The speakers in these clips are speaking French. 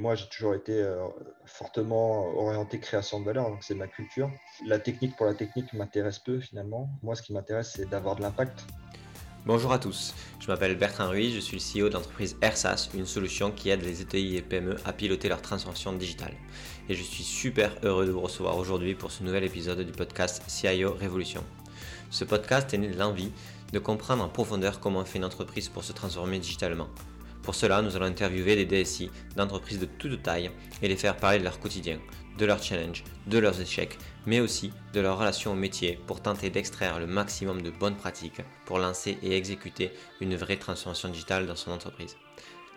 moi, j'ai toujours été fortement orienté création de valeur, donc c'est ma culture. La technique pour la technique m'intéresse peu finalement. Moi, ce qui m'intéresse, c'est d'avoir de l'impact. Bonjour à tous, je m'appelle Bertrand Ruiz, je suis le CEO de l'entreprise AirSAS, une solution qui aide les ETI et PME à piloter leur transformation digitale. Et je suis super heureux de vous recevoir aujourd'hui pour ce nouvel épisode du podcast CIO Révolution. Ce podcast est né de l'envie de comprendre en profondeur comment fait une entreprise pour se transformer digitalement. Pour cela, nous allons interviewer des DSI d'entreprises de toute taille et les faire parler de leur quotidien, de leurs challenges, de leurs échecs mais aussi de leur relation au métier pour tenter d'extraire le maximum de bonnes pratiques pour lancer et exécuter une vraie transformation digitale dans son entreprise.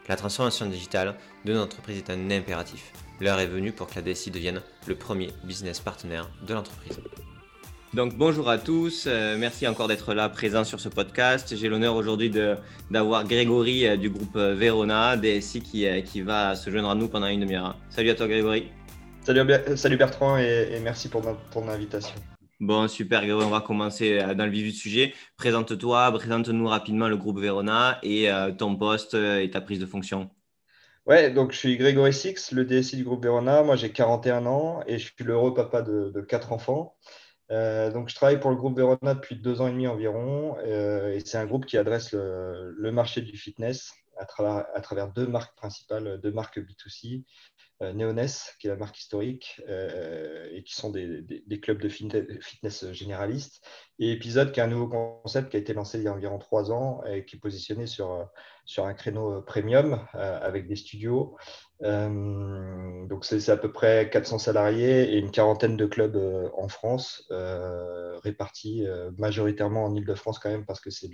La transformation digitale de notre entreprise est un impératif. L'heure est venue pour que la DSI devienne le premier business partenaire de l'entreprise. Donc bonjour à tous, euh, merci encore d'être là présent sur ce podcast. J'ai l'honneur aujourd'hui d'avoir Grégory euh, du groupe euh, Verona, DSI qui, qui va se joindre à nous pendant une demi-heure. Salut à toi Grégory. Salut, Bertrand et, merci pour ton invitation. Bon, super, Grégory, on va commencer dans le vif du sujet. Présente-toi, présente-nous rapidement le groupe Verona et ton poste et ta prise de fonction. Ouais, donc je suis Grégory Six, le DSI du groupe Verona. Moi, j'ai 41 ans et je suis l'heureux papa de, quatre enfants. Donc, je travaille pour le groupe Verona depuis deux ans et demi environ. et c'est un groupe qui adresse le, marché du fitness à travers, deux marques principales, deux marques B2C, euh, Neoness, qui est la marque historique, euh, et qui sont des, clubs de fitness généralistes, et Épisode, qui est un nouveau concept qui a été lancé il y a environ trois ans et qui est positionné sur, sur un créneau premium euh, avec des studios. donc, c'est à peu près 400 salariés et une quarantaine de clubs en France, répartis majoritairement en Ile-de-France quand même, parce que c'est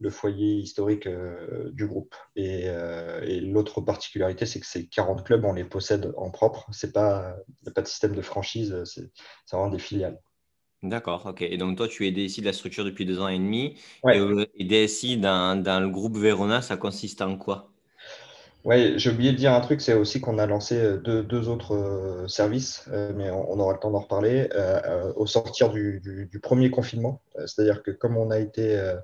le foyer historique euh, du groupe. Euh, et, l'autre particularité, c'est que ces 40 clubs, on les possède en propre. Il n'y a pas de système de franchise, c'est vraiment des filiales. D'accord, ok. Et donc toi, tu es DSI de la structure depuis deux ans et demi. Et, euh, DSI dans, le groupe Verona, ça consiste en quoi? Oui, j'ai oublié de dire un truc, c'est aussi qu'on a lancé deux, autres services, mais on, aura le temps d'en reparler, au sortir du, du premier confinement. C'est-à-dire que comme on a été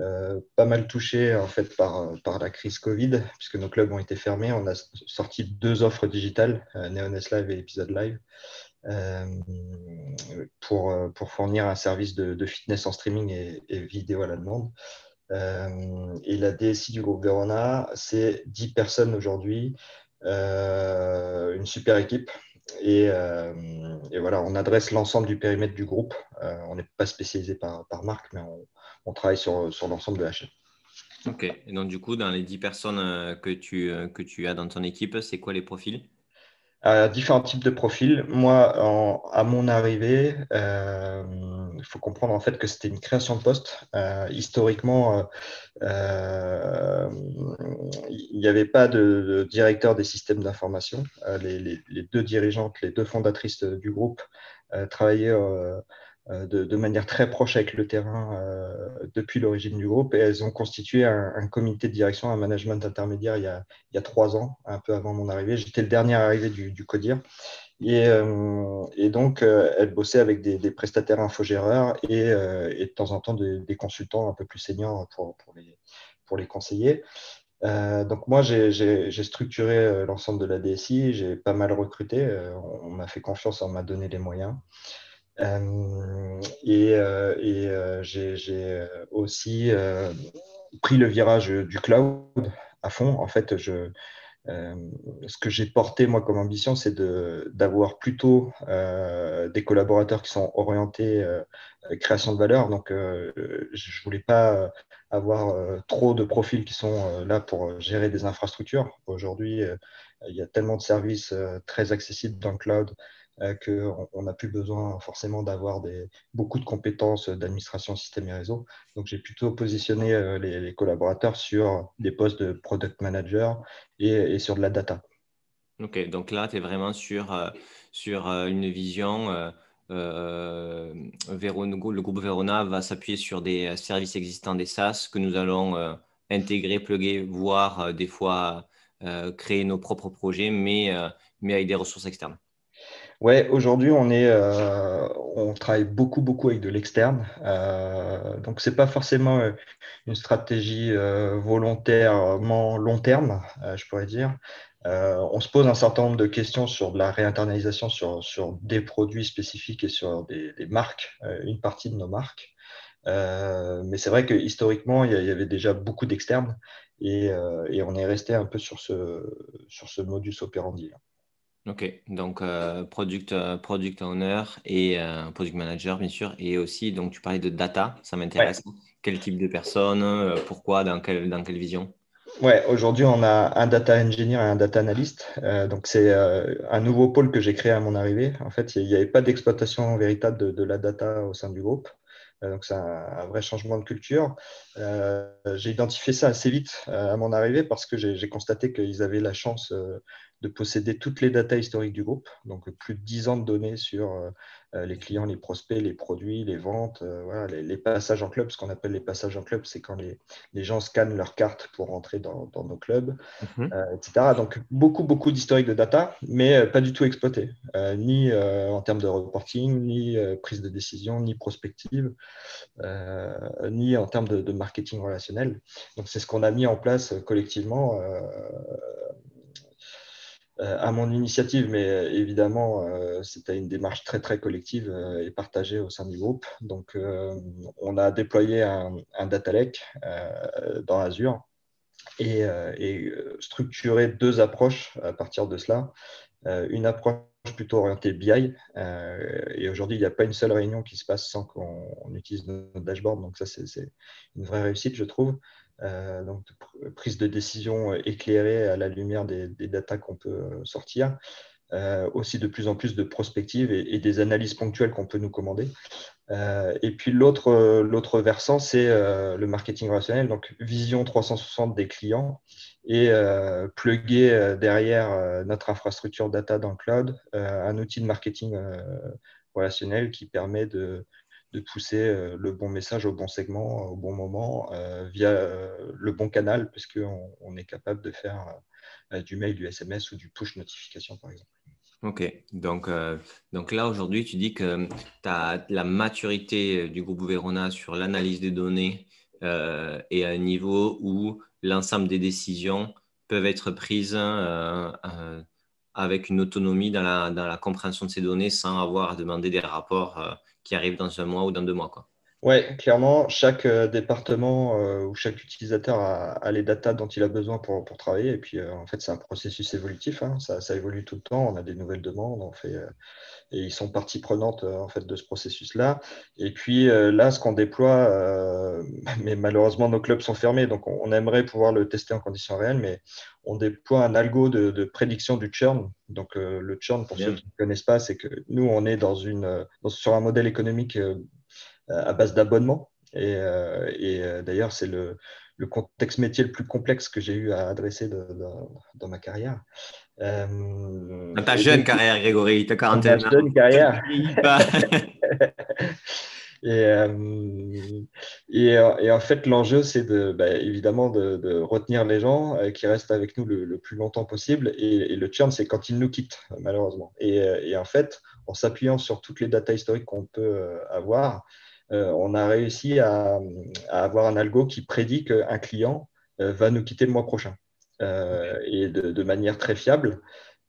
euh, pas mal touché en fait par, par la crise Covid, puisque nos clubs ont été fermés. On a sorti deux offres digitales, euh, Neoness Live et Episode Live, euh, pour, pour fournir un service de, fitness en streaming et, vidéo à la demande. et la DSI du groupe Verona, c'est 10 personnes aujourd'hui, une super équipe. Et, et, voilà, on adresse l'ensemble du périmètre du groupe. on n'est pas spécialisé par, par marque, mais on, travaille sur, sur l'ensemble de la chaîne. Ok. Et donc, du coup, dans les 10 personnes euh, que tu, euh, que tu as dans ton équipe, c'est quoi les profils? Euh, Différents types de profils. Moi, à mon arrivée, il faut comprendre en fait que c'était une création de poste. historiquement, il n'y avait pas de, directeur des systèmes d'information. Les, deux dirigeantes, les deux fondatrices du groupe travaillaient euh, de, manière très proche avec le terrain euh, depuis l'origine du groupe et elles ont constitué un, comité de direction, un management intermédiaire il y, a, il y, a, trois ans, un peu avant mon arrivée. J'étais le dernier arrivé du, CODIR. Et, euh, et, donc, elles bossaient avec des, prestataires infogéreurs et, et, de temps en temps des, consultants un peu plus seniors pour, pour, les, pour les conseiller. donc moi, j'ai structuré l'ensemble de la DSI, j'ai pas mal recruté, on m'a fait confiance, on m'a donné les moyens. Euh, et, euh, euh, j'ai aussi pris le virage du cloud à fond. En fait, ce que j'ai porté moi comme ambition, c'est d'avoir plutôt des collaborateurs qui sont orientés création de valeur. Donc, je voulais pas avoir trop de profils qui sont là pour gérer des infrastructures. Aujourd'hui, il y a tellement de services très accessibles dans le cloud euh, qu'on n'a plus besoin forcément d'avoir beaucoup de compétences d'administration système et réseau. Donc, j'ai plutôt positionné euh, les, collaborateurs sur des postes de product manager et, sur de la data. Ok, donc là, tu es vraiment sur, euh, sur une vision. Euh, le groupe Verona va s'appuyer sur des services existants des SaaS que nous allons intégrer, plugger, voire des fois créer nos propres projets, mais, mais avec des ressources externes. Ouais, aujourd'hui, on est, euh, on travaille beaucoup, beaucoup avec de l'externe. Euh, donc, c'est pas forcément euh, une stratégie euh, volontairement long terme, je pourrais dire. on se pose un certain nombre de questions sur de la réinternalisation sur, sur des produits spécifiques et sur des, marques, une partie de nos marques. mais c'est vrai que historiquement, il y avait déjà beaucoup d'externes et, on est resté un peu sur ce, sur ce modus operandi. Là. Ok, donc euh, product, euh, product owner et euh, product manager, bien sûr. Et aussi, donc tu parlais de data, ça m'intéresse. Quel type de personne, pourquoi, dans quelle, dans quelle vision? Ouais, aujourd'hui, on a un data engineer et un data analyst. donc, c'est un nouveau pôle que j'ai créé à mon arrivée. En fait, il n'y avait pas d'exploitation véritable de, de, la data au sein du groupe. donc, c'est un, vrai changement de culture. j'ai identifié ça assez vite à mon arrivée parce que j'ai constaté qu'ils avaient la chance de posséder toutes les datas historiques du groupe, donc plus de 10 ans de données sur euh, euh, les clients, les prospects, les produits, les ventes, euh, voilà, les, passages en club. Ce qu'on appelle les passages en club, c'est quand les, gens scannent leur carte pour rentrer dans, nos clubs, mhm. etc. Donc beaucoup, beaucoup d'historiques de data, mais pas du tout exploité, ni en termes de reporting, ni prise de décision, ni prospective, ni en termes de, de marketing relationnel. Donc c'est ce qu'on a mis en place collectivement euh, à mon initiative, mais euh, évidemment, euh, c'était une démarche très très collective et partagée au sein du groupe. Donc, on a déployé un, data lake dans Azure et, et, structuré deux approches à partir de cela. une approche plutôt orientée BI, et aujourd'hui, il n'y a pas une seule réunion qui se passe sans qu'on utilise notre dashboard. Donc, ça, c'est une vraie réussite, je trouve. Euh, donc prise de décision éclairée à la lumière des, des datas qu'on peut euh, sortir, euh, aussi de plus en plus de prospectives et, des analyses ponctuelles qu'on peut nous commander. et puis l'autre versant, c'est le marketing relationnel, donc vision 360 des clients et plugger derrière notre infrastructure data dans le cloud un outil de marketing relationnel qui permet de, de pousser euh, le bon message au bon segment, au bon moment, euh, via euh, le bon canal, puisqu'on on est capable de faire du mail, du SMS ou du push notification, par exemple. Ok, donc, donc là aujourd'hui, tu dis que tu la maturité du groupe Verona sur l'analyse des données et à un niveau où l'ensemble des décisions peuvent être prises avec une autonomie dans la, compréhension de ces données sans avoir à demander des rapports qui arrive dans un mois ou dans deux mois. Quoi. Oui, clairement, chaque euh, département euh, ou chaque utilisateur a, les datas dont il a besoin pour, pour travailler. Et puis, euh, en fait, c'est un processus évolutif. Hein. Ça, ça, évolue tout le temps. On a des nouvelles demandes. On fait, et ils sont partie prenante en fait, de ce processus-là. Et puis, là, ce qu'on déploie, mais malheureusement, nos clubs sont fermés. Donc, on, aimerait pouvoir le tester en conditions réelles. Mais on déploie un algo de, prédiction du churn. Donc, le churn, pour ceux qui ne connaissent pas, c'est que nous, on est dans une, sur un modèle économique à base d'abonnement. Et, euh, euh, d'ailleurs, c'est le, contexte métier le plus complexe que j'ai eu à adresser dans ma carrière. Euh, dans ta jeune carrière, Grégory, ta quarantaine. Dans jeune carrière. et, et, en fait, l'enjeu, c'est de, bah, évidemment de, retenir les gens qui restent avec nous le, plus longtemps possible. Et, le churn, c'est quand ils nous quittent, malheureusement. Et, en fait, en s'appuyant sur toutes les datas historiques qu'on peut avoir, euh, on a réussi à, avoir un algo qui prédit qu'un client euh, va nous quitter le mois prochain euh, et de, manière très fiable.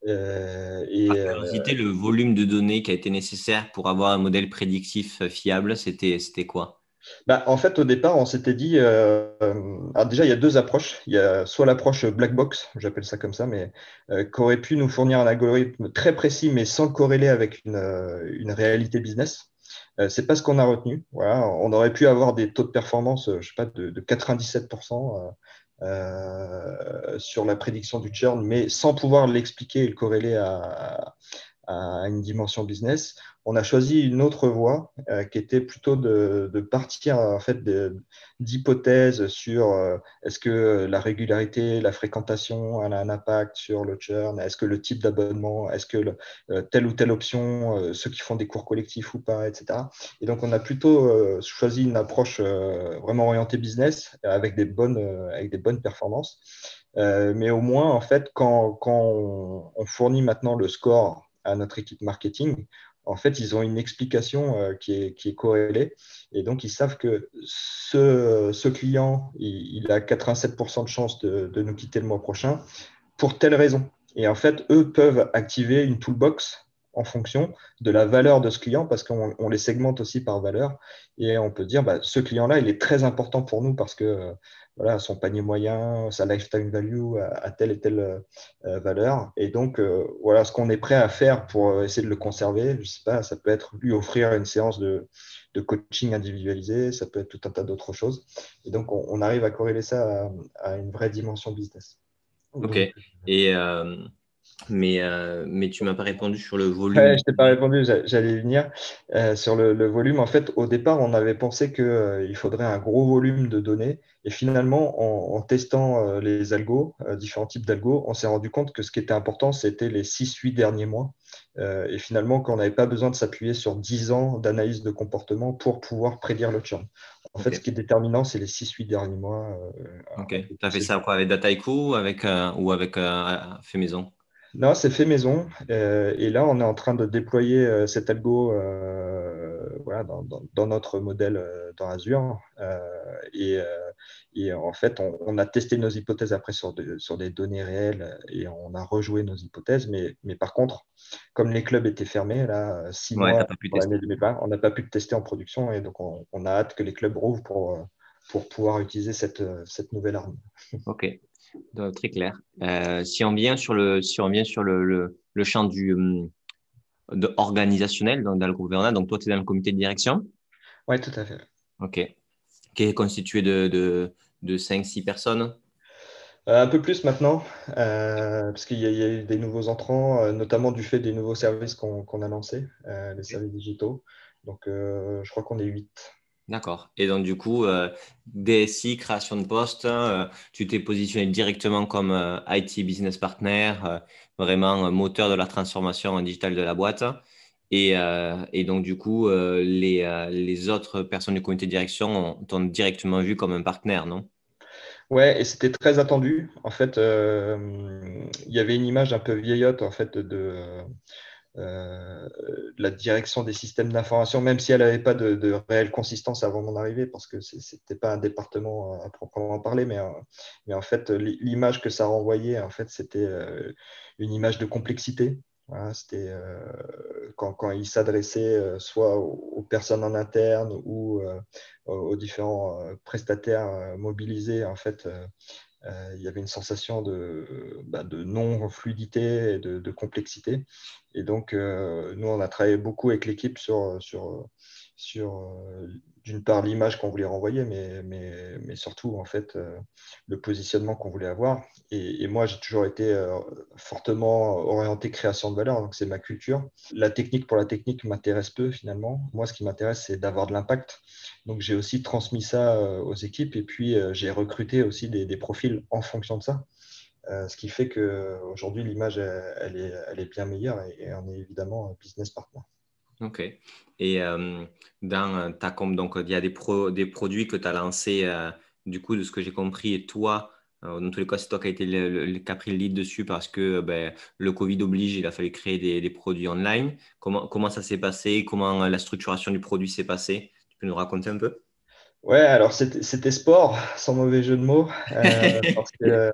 et, le volume de données qui a été nécessaire pour avoir un modèle prédictif fiable, c'était quoi? Bah, en fait, au départ, on s'était dit, déjà, il y a deux approches. Il y a soit l'approche black box, j'appelle ça comme ça, mais qui aurait pu nous fournir un algorithme très précis, mais sans corréler avec une réalité business. Euh, c'est pas ce qu'on a retenu. On aurait pu avoir des taux de performance, euh, de, 97% euh, sur la prédiction du churn, mais sans pouvoir l'expliquer et le corréler à, à, une dimension business on a choisi une autre voie euh, qui était plutôt de, partir en fait d'hypothèses sur euh, est-ce que la régularité, la fréquentation a un impact sur le churn, est-ce que le type d'abonnement, est-ce que euh, telle ou telle option, ceux qui font des cours collectifs ou pas, etc. Et donc on a plutôt choisi une approche vraiment orientée business avec des bonnes, avec des bonnes performances. mais au moins, en fait, quand, on, on fournit maintenant le score à notre équipe marketing, en fait, ils ont une explication euh, qui, est, corrélée. Et donc, ils savent que ce, client, il, a 87% de chances de, nous quitter le mois prochain pour telle raison. Et en fait, eux peuvent activer une toolbox en fonction de la valeur de ce client, parce qu'on les segmente aussi par valeur. Et on peut dire, bah, ce client-là, il est très important pour nous parce que voilà, son panier moyen, sa lifetime value à, telle et telle euh, valeur. Et donc, euh, voilà ce qu'on est prêt à faire pour essayer de le conserver. Je sais pas, ça peut être lui offrir une séance de, coaching individualisé, ça peut être tout un tas d'autres choses. Et donc, on, arrive à corréler ça à, une vraie dimension business. Ok. Euh, mais, euh, mais tu m'as pas répondu sur le volume. Ouais, je t'ai pas répondu, j'allais venir euh, sur le, volume. En fait, au départ, on avait pensé qu'il euh, faudrait un gros volume de données. Et finalement, en, testant les algos, différents types d'algos, on s'est rendu compte que ce qui était important, c'était les 6-8 derniers mois. et finalement, qu'on n'avait pas besoin de s'appuyer sur 10 ans d'analyse de comportement pour pouvoir prédire le churn. En fait, ce qui est déterminant, c'est les 6-8 derniers mois. ok. Tu as fait ça quoi, avec Dataiku avec, ou avec Fait Maison non, c'est fait maison. Euh, et là, on est en train de déployer euh, cet algo euh, voilà, dans, notre modèle dans Azure. Et, et, en fait, on, a testé nos hypothèses après sur, sur, des données réelles et on a rejoué nos hypothèses. Mais, mais par contre, comme les clubs étaient fermés, là, six mois pour l'année 2020, on n'a pas pu le tester en production. Et donc, on, on, a hâte que les clubs rouvrent pour, pour pouvoir utiliser cette, cette nouvelle arme. OK très clair. Euh, si on vient sur le, si on vient sur le, le, champ du hum, de organisationnel dans, le gouvernement, donc toi, tu es dans le comité de direction? Oui, tout à fait. OK. Qui est constitué de, de, de 5-6 personnes? Euh, un peu plus maintenant, euh, parce qu'il y, a eu des nouveaux entrants, notamment du fait des nouveaux services qu'on a lancés, les services digitaux. Donc, je crois qu'on est 8. D'accord. Et donc, du coup, euh, DSI, création de poste, euh, tu t'es positionné directement comme euh, IT business partner, vraiment moteur de la transformation digitale de la boîte. Et, et donc, du coup, les, les, autres personnes du comité de direction t'ont directement vu comme un partenaire, non? Ouais, et c'était très attendu. En fait, il y avait une image un peu vieillotte en fait, de euh, la direction des systèmes d'information, même si elle n'avait pas de, réelle consistance avant mon arrivée, parce que ce n'était pas un département à proprement parler, mais, euh, en fait, l'image que ça renvoyait, en fait, c'était euh, une image de complexité. c'était quand, quand, il s'adressait soit aux, personnes en interne ou aux différents prestataires mobilisés, en fait, il y avait une sensation de, bah, de non-fluidité et de, complexité. Et donc, euh, nous, on a travaillé beaucoup avec l'équipe sur, sur, sur euh, d'une part l'image qu'on voulait renvoyer, mais, surtout en fait le positionnement qu'on voulait avoir. Et, moi, j'ai toujours été fortement orienté création de valeur, donc c'est ma culture. La technique pour la technique m'intéresse peu finalement. Moi, ce qui m'intéresse, c'est d'avoir de l'impact. Donc, j'ai aussi transmis ça aux équipes et puis j'ai recruté aussi des, profils en fonction de ça. ce qui fait qu'aujourd'hui, l'image, elle, est, elle, est, bien meilleure et, et on est évidemment business partner. Ok. Et euh, dans ta com, donc il y a des, des produits que tu as lancés, euh, du coup, de ce que j'ai compris, et toi, euh, dans tous les cas, c'est toi qui as, été le, qui a pris le lead dessus parce que ben, le Covid oblige, il a fallu créer des, des produits online. Comment, comment ça s'est passé? Comment la structuration du produit s'est passée? Tu peux nous raconter un peu? Ouais, alors c'était sport, sans mauvais jeu de mots, parce que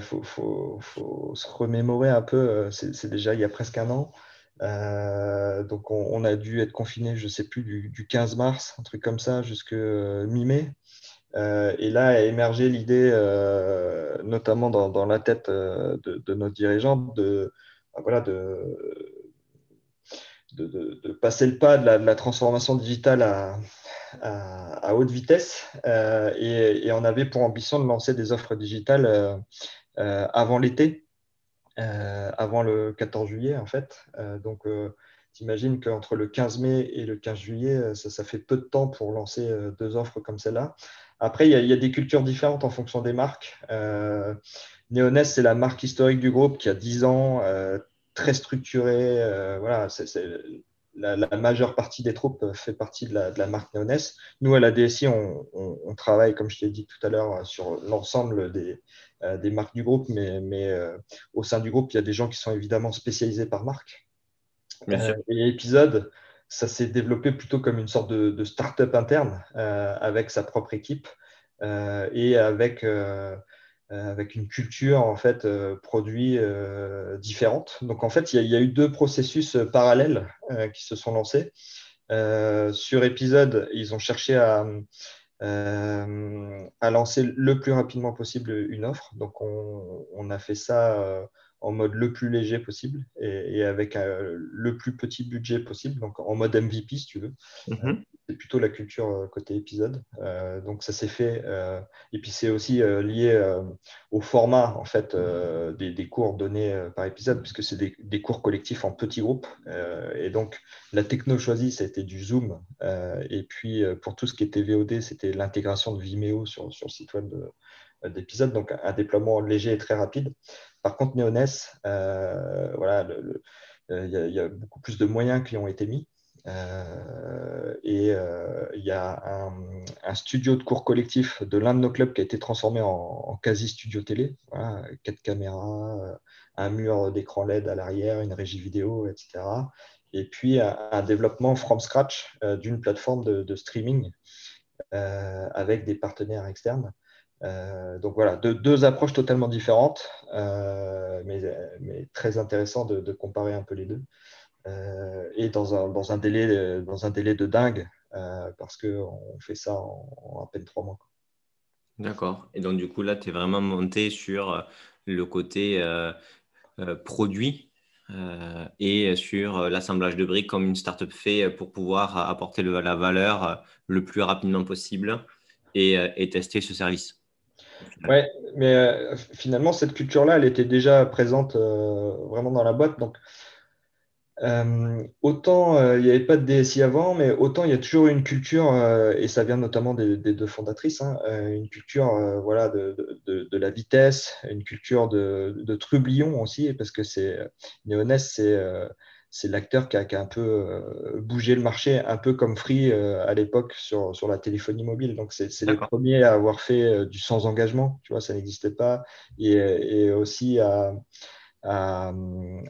faut, faut, faut, se remémorer un peu, c'est déjà il y a presque un an. Euh, donc on, a dû être confiné, je ne sais plus, du, 15 mars, un truc comme ça, jusqu'à euh, mi-mai. Euh, et là a émergé l'idée, notamment dans, la tête de, nos dirigeants, de, voilà, de, passer le pas de la, transformation digitale à, haute vitesse. Et, on avait pour ambition de lancer des offres digitales avant l'été. Euh, avant le 14 juillet, en fait. Euh, donc, euh, t'imagines qu'entre le 15 mai et le 15 juillet, ça, fait peu de temps pour lancer deux offres comme celle-là. Après, il y, a des cultures différentes en fonction des marques. Euh, Neonest, c'est la marque historique du groupe qui a 10 ans, très structurée. voilà, c'est la, majeure partie des troupes fait partie de la, marque Neonest. Nous, à la DSI, on, travaille, comme je t'ai dit tout à l'heure, sur l'ensemble des, euh, des marques du groupe, mais, mais euh, au sein du groupe, il y a des gens qui sont évidemment spécialisés par marque. Euh, et épisode, ça s'est développé plutôt comme une sorte de, de start-up interne avec sa propre équipe et avec avec une culture en fait produit différente. Donc en fait, il y, a eu deux processus parallèles qui se sont lancés. sur épisode, ils ont cherché à, à lancer le plus rapidement possible une offre. Donc on, a fait ça en mode le plus léger possible et, avec euh, le plus petit budget possible, donc en mode MVP si tu veux. Mhm. Euh, plutôt la culture euh, côté épisode. donc ça s'est fait. et puis c'est aussi lié au format en fait des, cours donnés par épisode, puisque c'est des, cours collectifs en petits groupes. et donc la techno choisie, c'était du Zoom. et puis pour tout ce qui était VOD, c'était l'intégration de Vimeo sur, sur le site web d'épisode, donc un déploiement léger et très rapide. Par contre, Neoness, euh, voilà, euh, il y, a beaucoup plus de moyens qui ont été mis. Euh, et il y a un, studio de cours collectif de l'un de nos clubs qui a été transformé en, quasi-studio télé. quatre caméras, un mur d'écran LED à l'arrière, une régie vidéo, etc. Et puis un, développement from scratch d'une plateforme de streaming avec des partenaires externes. Euh, donc voilà, deux, approches totalement différentes, euh, mais, très intéressant de, comparer un peu les deux. Euh, et dans un, délai, dans un délai de dingue, parce qu'on fait ça en, à peine trois mois. D'accord. Et donc du coup, là, tu es vraiment monté sur le côté produit et sur l'assemblage de briques comme une startup fait pour pouvoir apporter la valeur le plus rapidement possible et tester ce service. Ouais, mais euh, finalement, cette culture-là, elle était déjà présente euh, vraiment dans la boîte. Donc, euh, autant il n'y avait pas de DSI avant, mais autant il y a toujours une culture, et ça vient notamment des, deux fondatrices, hein, une culture voilà, de, de, la vitesse, une culture de, trublion aussi, parce que c'est Néonès, c'est c'est l'acteur qui a, un peu euh, bougé le marché, un peu comme Free euh, à l'époque sur, sur la téléphonie mobile. Donc, c'est les premiers à avoir fait euh, du sans engagement, tu vois, ça n'existait pas, et, et aussi à, à,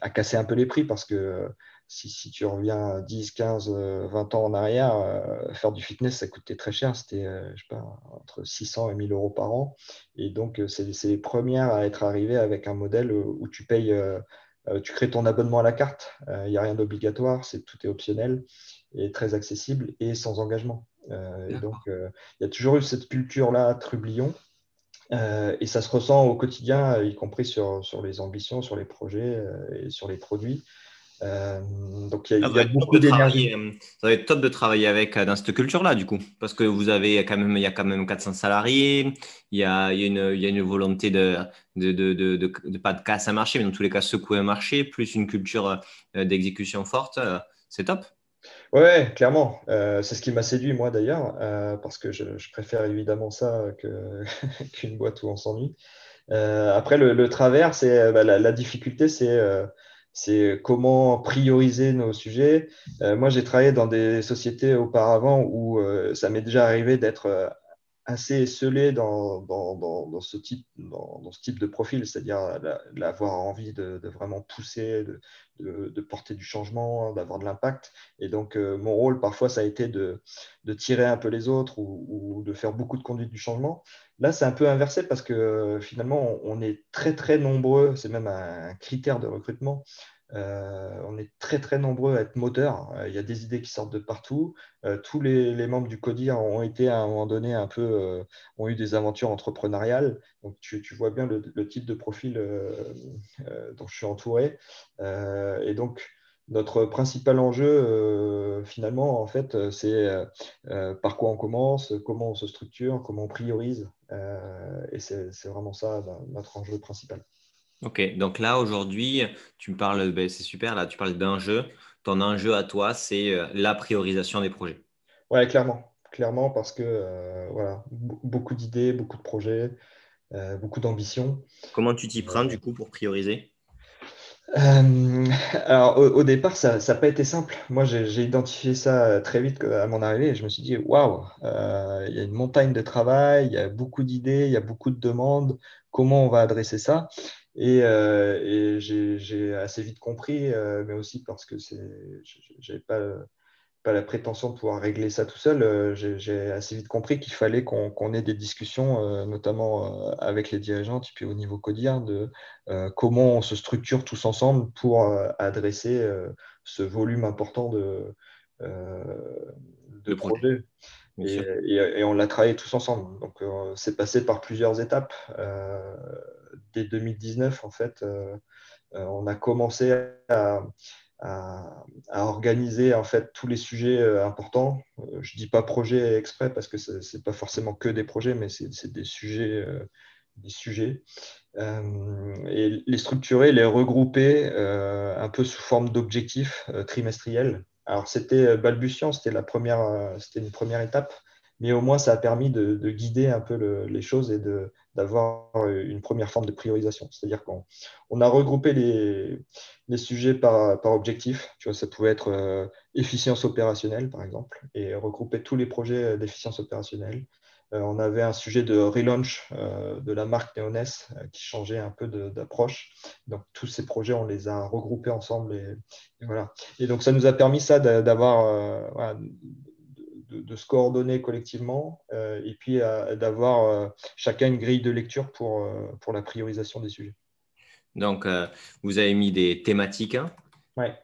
à, casser un peu les prix parce que si, si, tu reviens 10, 15, 20 ans en arrière, faire du fitness, ça coûtait très cher. C'était, je sais pas, entre 600 et 1000 euros par an. Et donc, c'est les premières à être arrivées avec un modèle où tu payes euh, tu crées ton abonnement à la carte. Il euh, n'y a rien d'obligatoire, c'est tout est optionnel et très accessible et sans engagement. Euh, et donc, il y a toujours eu cette culture-là, Trublion. Et ça se ressent au quotidien, y compris sur, sur les ambitions, sur les projets et sur les produits. Euh, donc il y a, ah, beaucoup d'énergie. Euh, ça va être top de travailler avec euh, dans cette culture-là, du coup, parce que vous avez quand même, il y a quand même 400 salariés, il y a, il y a, une, il y a une, volonté de, de, de, de, pas de casse à marché, mais dans tous les cas secouer un marché, plus une culture d'exécution forte, c'est top. Ouais, clairement. c'est ce qui m'a séduit, moi d'ailleurs, parce que je, préfère évidemment ça qu'une boîte où on s'ennuie. après, le, travers, c'est bah, la, difficulté, c'est comment prioriser nos sujets. Euh, moi, j'ai travaillé dans des sociétés auparavant où euh, ça m'est déjà arrivé d'être euh, assez scellé dans, ce type, de profil, c'est-à-dire l'avoir envie de, vraiment pousser, de, porter du changement, d'avoir de l'impact. Et donc, mon rôle, parfois, ça a été de, tirer un peu les autres ou, de faire beaucoup de conduite du changement. Là, c'est un peu inversé parce que finalement, on est très, très nombreux, c'est même un critère de recrutement. Euh, on est très, très nombreux à être moteurs. Euh, il y a des idées qui sortent de partout. Euh, tous les, membres du CODIR ont été à un moment donné un peu, ont eu des aventures entrepreneuriales. Donc, tu, vois bien le, type de profil dont je suis entouré. et donc, notre principal enjeu, finalement, en fait, c'est par quoi on commence, comment on se structure, comment on priorise. et c'est vraiment ça notre enjeu principal. Ok, donc là, aujourd'hui, tu me parles, ben, c'est super, là, tu parles d'un jeu. Ton enjeu à toi, c'est la priorisation des projets. Oui, clairement. Clairement, parce que voilà, beaucoup d'idées, beaucoup de projets, beaucoup d'ambitions. Comment tu t'y prends, du coup, pour prioriser? Euh, alors, au, départ, ça n'a pas été simple. Moi, j'ai identifié ça euh, très vite à mon arrivée et je me suis dit, waouh, euh, il y a une montagne de travail, il y a beaucoup d'idées, il y a beaucoup de demandes. Comment on va adresser ça? Et, j'ai assez vite compris, mais aussi parce que j'avais pas pas la prétention de pouvoir régler ça tout seul. J'ai assez vite compris qu'il fallait qu'on ait des discussions, notamment avec les dirigeants, puis au niveau codien, de comment on se structure tous ensemble pour adresser ce volume important de, de projets. Et, on l'a travaillé tous ensemble. Donc, c'est passé par plusieurs étapes. dès 2019, en fait, on a commencé à, à, organiser en fait tous les sujets euh, importants. Euh, je dis pas projet exprès parce que c'est pas forcément que des projets, mais c'est des sujets, euh, des sujets. et les structurer, les regrouper un peu sous forme d'objectifs trimestriels. Alors c'était balbutiant, c'était la première, c'était une première étape, mais au moins ça a permis de, guider un peu les choses et d'avoir euh, une première forme de priorisation. C'est-à-dire qu'on on a regroupé les, sujets par, objectif. Tu vois, ça pouvait être euh, efficience opérationnelle, par exemple, et regrouper tous les projets d'efficience opérationnelle. Euh, on avait un sujet de relaunch de la marque Neoness qui changeait un peu d'approche. Donc, tous ces projets, on les a regroupés ensemble. Et, voilà. et donc, ça nous a permis ça d'avoir de, se coordonner collectivement euh, et puis euh, d'avoir euh, chacun une grille de lecture pour, pour la priorisation des sujets. Donc, vous avez mis des thématiques. Hein. Ouais.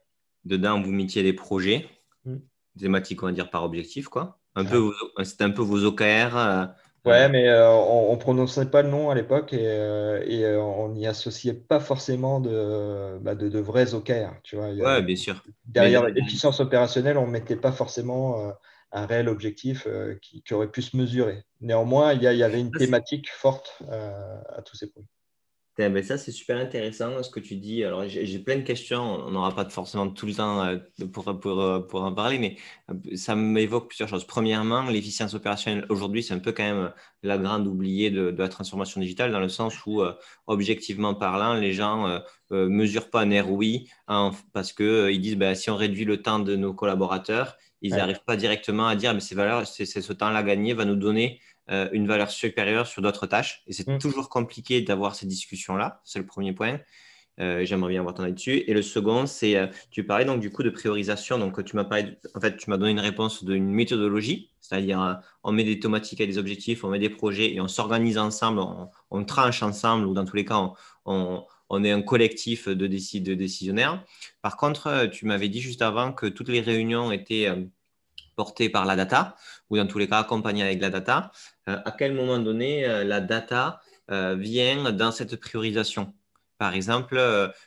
Dedans, vous mettiez des projets. Mm. Thématiques, on va dire, par objectif, quoi. Un peu, c'était un peu vos OKR. Ouais, mais on ne prononçait pas le nom à l'époque et, et on n'y associait pas forcément de, bah, de, vrais OKR. Tu vois, ouais, bien sûr. Derrière l'efficience opérationnelle, on ne mettait pas forcément un réel objectif euh, qui, aurait pu se mesurer. Néanmoins, il y, avait une thématique forte euh, à tous ces projets. Ben ça, c'est super intéressant ce que tu dis. Alors, j'ai plein de questions. On n'aura pas forcément tout le temps euh, pour, pour, pour en parler, mais ça m'évoque plusieurs choses. Premièrement, l'efficience opérationnelle aujourd'hui, c'est un peu quand même la grande oubliée de, la transformation digitale, dans le sens où, objectivement parlant, les gens ne mesurent pas un ROI hein, parce qu'ils disent ben, si on réduit le temps de nos collaborateurs, ils n'arrivent pas directement à dire mais ces valeurs, c'est ce temps-là gagné va nous donner euh, une valeur supérieure sur d'autres tâches. Et c'est mm. toujours compliqué d'avoir ces discussions-là. C'est le premier point. Euh, j'aimerais bien avoir ton avis dessus. Et le second, c'est euh, tu parlais donc du coup de priorisation. Donc tu m'as parlé, en fait, tu m'as donné une réponse d'une méthodologie, c'est-à-dire on met des thématiques et des objectifs, on met des projets et on s'organise ensemble, on, tranche ensemble ou dans tous les cas on, on est un collectif de, de décisionnaires. Par contre, tu m'avais dit juste avant que toutes les réunions étaient porté par la data, ou dans tous les cas accompagné avec la data, euh, à quel moment donné euh, la data euh, vient dans cette priorisation? Par exemple,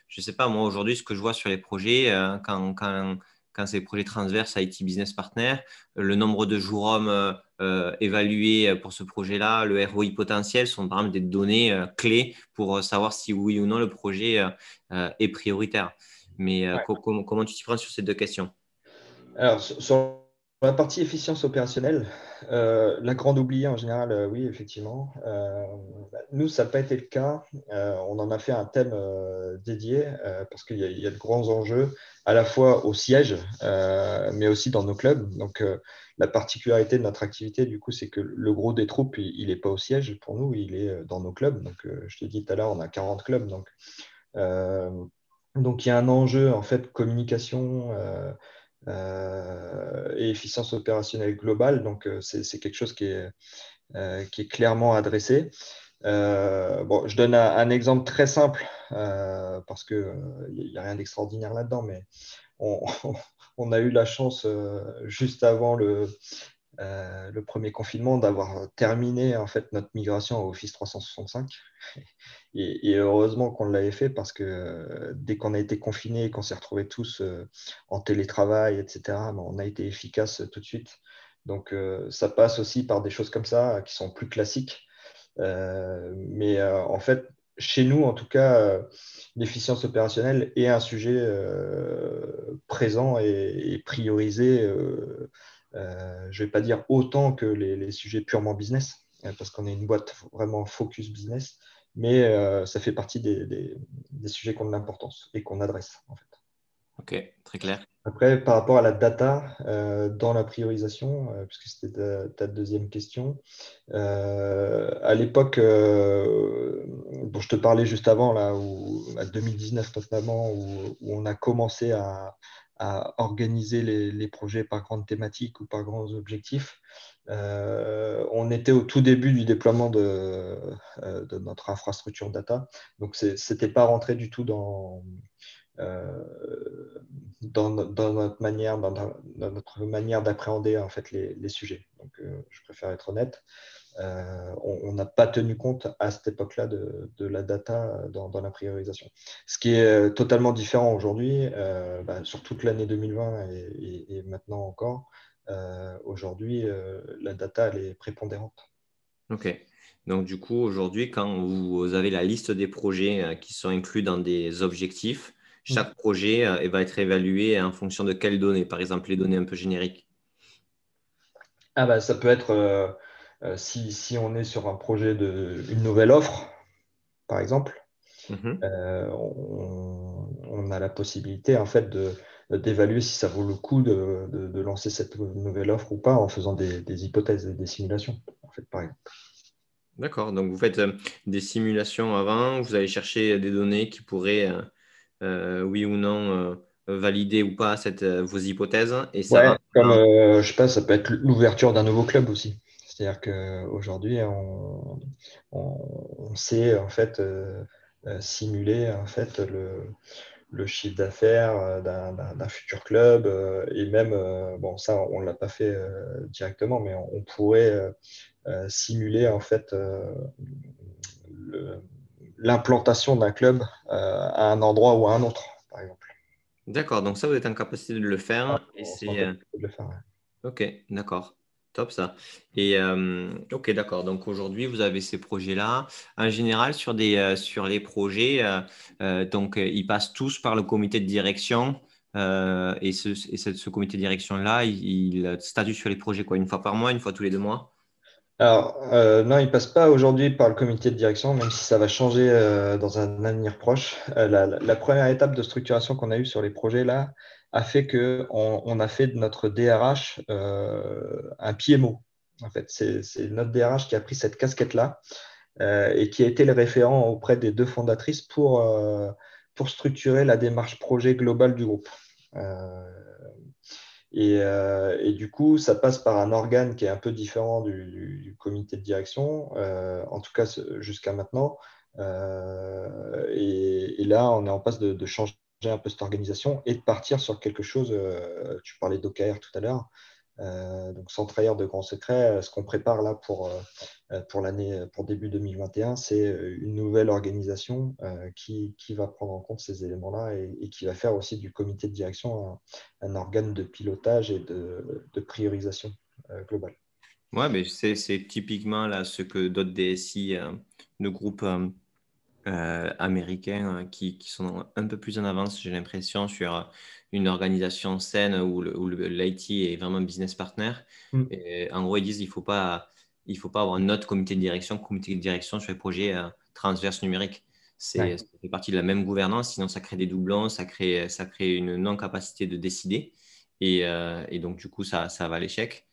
je ne sais pas, moi aujourd'hui, ce que je vois sur les projets, quand, quand, quand c'est des projets transverses IT Business Partner, le nombre de jours hommes évalués pour ce projet-là, le ROI potentiel sont par exemple des données clés pour savoir si oui ou non le projet est prioritaire. Mais comment tu t'y prends sur ces deux questions? Alors, sur la partie efficience opérationnelle, euh, la grande oubliée en général, euh, oui, effectivement. Euh, nous, ça n'a pas été le cas. on en a fait un thème dédié parce qu'il y, a de grands enjeux, à la fois au siège, mais aussi dans nos clubs. Donc, la particularité de notre activité, du coup, c'est que le gros des troupes, il n'est pas au siège pour nous, il est dans nos clubs. Donc, je t'ai dit tout à l'heure, on a 40 clubs. Donc, donc, il y a un enjeu, en fait, communication et efficience opérationnelle globale. Donc, euh, c'est quelque chose qui est, euh, clairement adressé. je donne un, exemple très simple parce qu'il n'y a rien d'extraordinaire là-dedans, mais on, a eu la chance juste avant le, le premier confinement d'avoir terminé en fait notre migration à Office 365 et, heureusement qu'on l'avait fait parce que euh, dès qu'on a été confinés et qu'on s'est retrouvés tous euh, en télétravail, etc., ben, on a été efficace tout de suite. Donc euh, ça passe aussi par des choses comme ça qui sont plus classiques. mais en fait, chez nous, en tout cas, l'efficience opérationnelle est un sujet présent et, priorisé. Je ne vais pas dire autant que les, les sujets purement business, parce qu'on est une boîte vraiment focus business mais euh, ça fait partie des, sujets qui ont de l'importance et qu'on adresse en fait. Ok, très clair. Après, par rapport à la data euh, dans la priorisation, euh, puisque c'était ta, deuxième question, à l'époque, bon, je te parlais juste avant, là, où, à 2019 notamment, où, on a commencé à, à organiser les, projets par grandes thématiques ou par grands objectifs. on était au tout début du déploiement de, de notre infrastructure data, donc ce n'était pas rentré du tout dans, dans, notre manière, dans, manière d'appréhender en fait les, sujets. Donc, je préfère être honnête. Euh, on n'a pas tenu compte à cette époque-là de, la data dans, la priorisation. Ce qui est euh, totalement différent aujourd'hui, euh, bah, sur toute l'année 2020 et, maintenant encore. aujourd'hui, la data, elle est prépondérante. OK. Donc, du coup, aujourd'hui, quand vous avez la liste des projets qui sont inclus dans des objectifs, chaque projet va être évalué en fonction de quelles données Par exemple, les données un peu génériques ah bah, Ça peut être euh, si, on est sur un projet de une nouvelle offre, par exemple, mhm. euh, on, a la possibilité en fait d'évaluer si ça vaut le coup de, lancer cette nouvelle offre ou pas en faisant des, hypothèses et des simulations, en fait, par exemple. D'accord, donc vous faites euh, des simulations avant, vous allez chercher des données qui pourraient, oui ou non, valider ou pas cette, vos hypothèses. Et ça comme je sais pas, ça peut être l'ouverture d'un nouveau club aussi. C'est-à-dire qu'aujourd'hui, on, on, sait en fait euh, euh, simuler en fait le, chiffre d'affaires euh, d'un futur club et même, bon, ça, on ne l'a pas fait directement, mais on, pourrait simuler en fait l'implantation d'un club à un endroit ou à un autre, par exemple. D'accord, donc ça, vous êtes en capacité de le faire. et c'est... Ok, d'accord. Top ça. Et euh, ok, d'accord. Donc aujourd'hui, vous avez ces projets-là. En général, sur, des, euh, sur les projets, euh, donc ils passent tous par le comité de direction. et ce, et ce, comité de direction-là, il, statue sur les projets quoi, une fois par mois, une fois tous les deux mois? Alors, non, il ne passe pas aujourd'hui par le comité de direction, même si ça va changer dans un avenir proche. La, la, première étape de structuration qu'on a eue sur les projets là, a fait qu'on on a fait de notre DRH euh, un PMO. En fait, c'est notre DRH qui a pris cette casquette-là euh, et qui a été le référent auprès des deux fondatrices pour, euh, pour structurer la démarche projet globale du groupe. Et, du coup, ça passe par un organe qui est un peu différent du, comité de direction, en tout cas jusqu'à maintenant. Et, là, on est en passe de, de changer un peu cette organisation et de partir sur quelque chose, euh, tu parlais d'OKR tout à l'heure, euh, donc sans trahir de grands secrets, euh, ce qu'on prépare là pour, pour l'année, pour début 2021, c'est une nouvelle organisation qui, qui, va prendre en compte ces éléments-là et, qui va faire aussi du comité de direction un, organe de pilotage et de, de priorisation globale. Ouais, mais c'est typiquement là ce que d'autres DSI de groupes euh, américains euh, qui, qui, sont un peu plus en avance, j'ai l'impression, sur une organisation saine où l'IT est vraiment business partner. Mm. Et en gros, ils disent qu'il ne faut, pas, il faut pas avoir un autre comité de direction, comité de direction sur les projets euh, transverses numériques. C'est Ça fait partie de la même gouvernance, sinon ça crée des doublons, ça crée, ça crée une non-capacité de décider. Et, et, donc, du coup, ça, ça va à l'échec.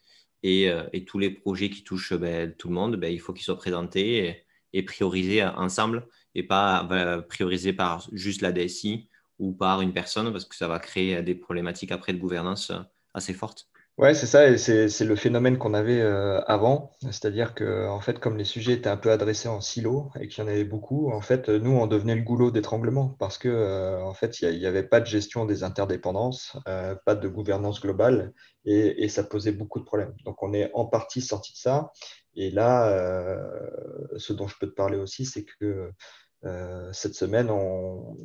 Et, et, tous les projets qui touchent ben, tout le monde, ben, il faut qu'ils soient présentés et, et priorisés ensemble et pas prioriser par juste la DSI ou par une personne parce que ça va créer des problématiques après de gouvernance euh, assez fortes. Ouais, c'est ça, et c'est le phénomène qu'on avait euh, avant, c'est-à-dire que en fait, comme les sujets étaient un peu adressés en silo et qu'il y en avait beaucoup, en fait, nous, on devenait le goulot d'étranglement parce que euh, en fait, il n'y avait pas de gestion des interdépendances, pas de gouvernance globale, et, et, ça posait beaucoup de problèmes. Donc, on est en partie sorti de ça, et là, ce dont je peux te parler aussi, c'est que euh, cette semaine,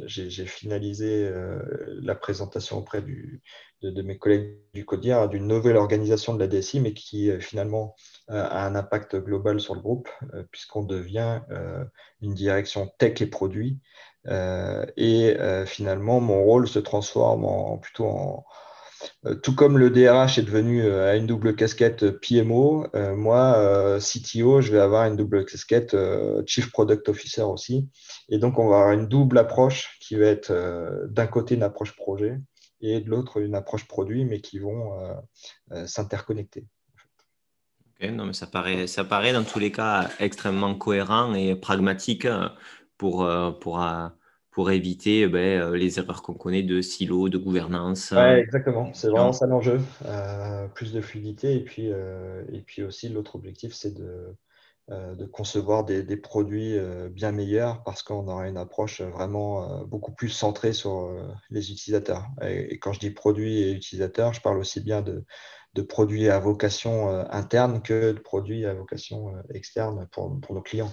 j'ai finalisé euh, la présentation auprès de, mes collègues du CODIR d'une nouvelle organisation de la DSI, mais qui euh, finalement a un impact global sur le groupe, puisqu'on devient une direction tech et produits. et finalement, mon rôle se transforme en, plutôt en, tout comme le DRH est devenu euh, à une double casquette PMO, euh, moi, CTO, je vais avoir une double casquette Chief Product Officer aussi. Et donc, on va avoir une double approche qui va être d'un côté une approche projet et de l'autre une approche produit, mais qui vont s'interconnecter. non, mais ça paraît, ça paraît dans tous les cas extrêmement cohérent et pragmatique pour, pour, pour éviter ben, les erreurs qu'on connaît de silo, de gouvernance. Oui, exactement. C'est vraiment ça l'enjeu. plus de fluidité. Et puis, et puis aussi, l'autre objectif, c'est de, de concevoir des, des produits bien meilleurs parce qu'on aura une approche vraiment beaucoup plus centrée sur les utilisateurs. Et, quand je dis produits et utilisateurs, je parle aussi bien de, de produits à vocation interne que de produits à vocation externe pour, pour nos clients.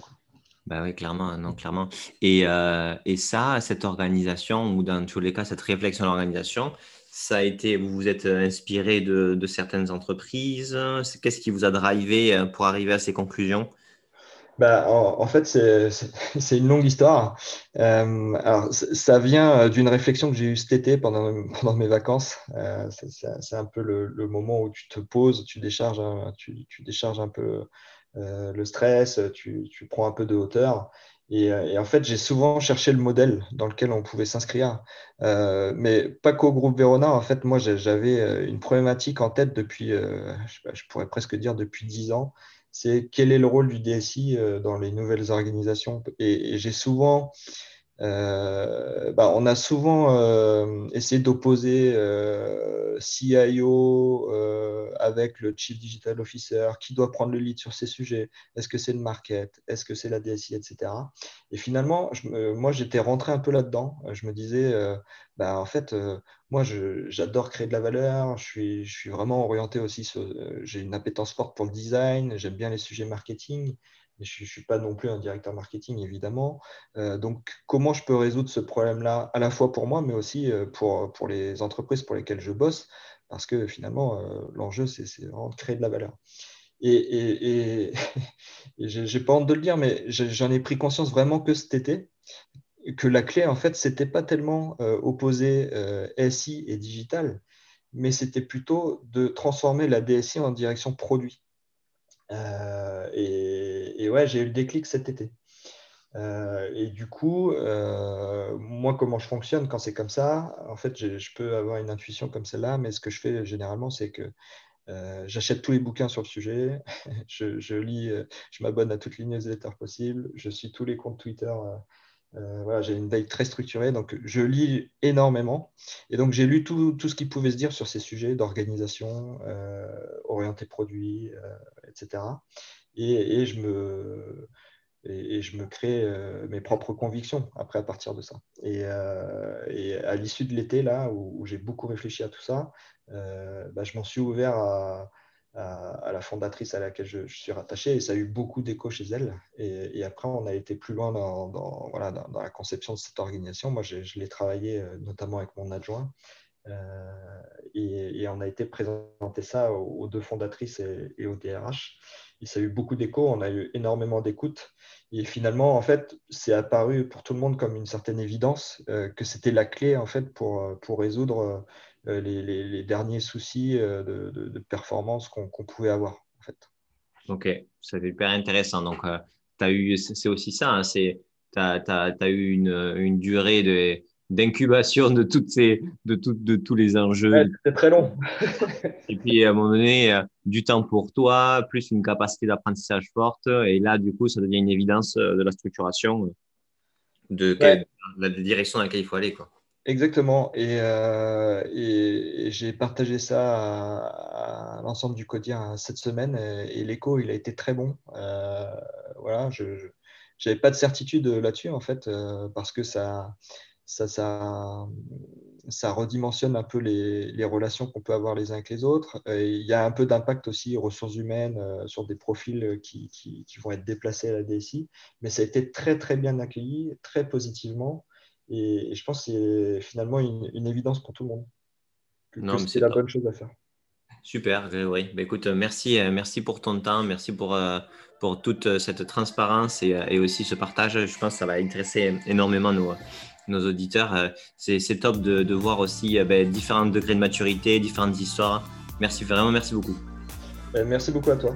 Bah oui, clairement, non, clairement. Et, euh, et, ça, cette organisation, ou dans tous les cas, cette réflexion d'organisation, ça a été, vous vous êtes inspiré de, de certaines entreprises? Qu'est-ce qui vous a drivé euh, pour arriver à ces conclusions? Bah, en, fait, c'est une longue histoire. Euh, alors, ça vient d'une réflexion que j'ai eue cet été pendant, pendant mes vacances. c'est un peu le, le, moment où tu te poses, tu décharges, tu, tu décharges un peu euh, le stress, tu, prends un peu de hauteur. Euh, et, en fait, j'ai souvent cherché le modèle dans lequel on pouvait s'inscrire. Euh, mais pas qu'au groupe Verona. En fait, moi, j'avais une problématique en tête depuis, je, pourrais presque dire depuis dix ans. C'est quel est le rôle du DSI dans les nouvelles organisations? et j'ai souvent euh, bah, on a souvent euh, essayé d'opposer euh, CIO avec le Chief Digital Officer, qui doit prendre le lead sur ces sujets. Est-ce que c'est le market? Est-ce que c'est la DSI, etc. Et finalement, moi, j'étais rentré un peu là-dedans. Je me disais, bah, en fait, moi, j'adore créer de la valeur. Je suis, je suis vraiment orienté aussi. J'ai une appétence forte pour le design. J'aime bien les sujets marketing je ne suis pas non plus un directeur marketing, évidemment. Euh, donc, comment je peux résoudre ce problème-là, à la fois pour moi, mais aussi euh, pour, pour les entreprises pour lesquelles je bosse, parce que finalement, euh, l'enjeu, c'est vraiment de créer de la valeur. Et, et, et, et j'ai pas honte de le dire, mais j'en ai pris conscience vraiment que cet été, que la clé, en fait, c'était pas tellement opposer SI et digital, mais c'était plutôt de transformer la DSI en direction produit. Euh, et, ouais, j'ai eu le déclic cet été. Euh, et du coup, euh, moi, comment je fonctionne quand c'est comme ça En fait, je peux avoir une intuition comme celle-là, mais ce que je fais généralement, c'est que j'achète tous les bouquins sur le sujet, je, lis, je m'abonne à toutes les newsletters possibles, je suis tous les comptes Twitter euh, voilà, j'ai une veille très structurée, donc je lis énormément. Et donc j'ai lu tout, tout, ce qui pouvait se dire sur ces sujets d'organisation, euh, orienté produit, euh, etc. Et, je me, et, je me crée euh, mes propres convictions après à partir de ça. Et, et à l'issue de l'été, là, où, j'ai beaucoup réfléchi à tout ça, bah, je m'en suis ouvert à, à, la fondatrice à laquelle je, suis rattaché et ça a eu beaucoup d'écho chez elle. Et, après, on a été plus loin dans, voilà, dans, la conception de cette organisation. Moi, je, l'ai travaillé euh, notamment avec mon adjoint euh, et, on a été présenter ça aux, deux fondatrices et, au DRH. Et ça a eu beaucoup d'écho, on a eu énormément d'écoute. Et finalement, en fait, c'est apparu pour tout le monde comme une certaine évidence euh, que c'était la clé en fait pour, pour résoudre euh, les, derniers soucis euh, de, performance qu'on pouvait avoir. En fait. Ok, c'est hyper intéressant. Donc, euh, as eu, c'est aussi ça, hein, tu as, eu une, une durée de, d'incubation de toutes ces de, de tous les enjeux. Ouais, C'était très long. et puis à un moment donné, du temps pour toi, plus une capacité d'apprentissage forte. Et là, du coup, ça devient une évidence de la structuration de, la direction dans laquelle il faut aller. Quoi. Exactement. Euh, et, j'ai partagé ça à, l'ensemble du quotidien cette semaine et, l'écho, il a été très bon. Euh, voilà, je n'avais pas de certitude là-dessus, en fait, euh, parce que ça, ça, ça, redimensionne un peu les, relations qu'on peut avoir les uns avec les autres. il y a un peu d'impact aussi ressources humaines sur des profils qui, qui, qui, vont être déplacés à la DSI, mais ça a été très, très bien accueilli, très positivement. Et, je pense que c'est finalement une, évidence pour tout le monde. Que, c'est la bonne chose à faire. Super, oui. Bah, écoute, merci, euh, merci pour ton temps, merci pour, euh, pour toute euh, cette transparence et, aussi ce partage. Je pense que ça va intéresser énormément nos, nos auditeurs. C'est, top de, voir aussi ben, différents degrés de maturité, différentes histoires. Merci vraiment, merci beaucoup. Ben, merci beaucoup à toi.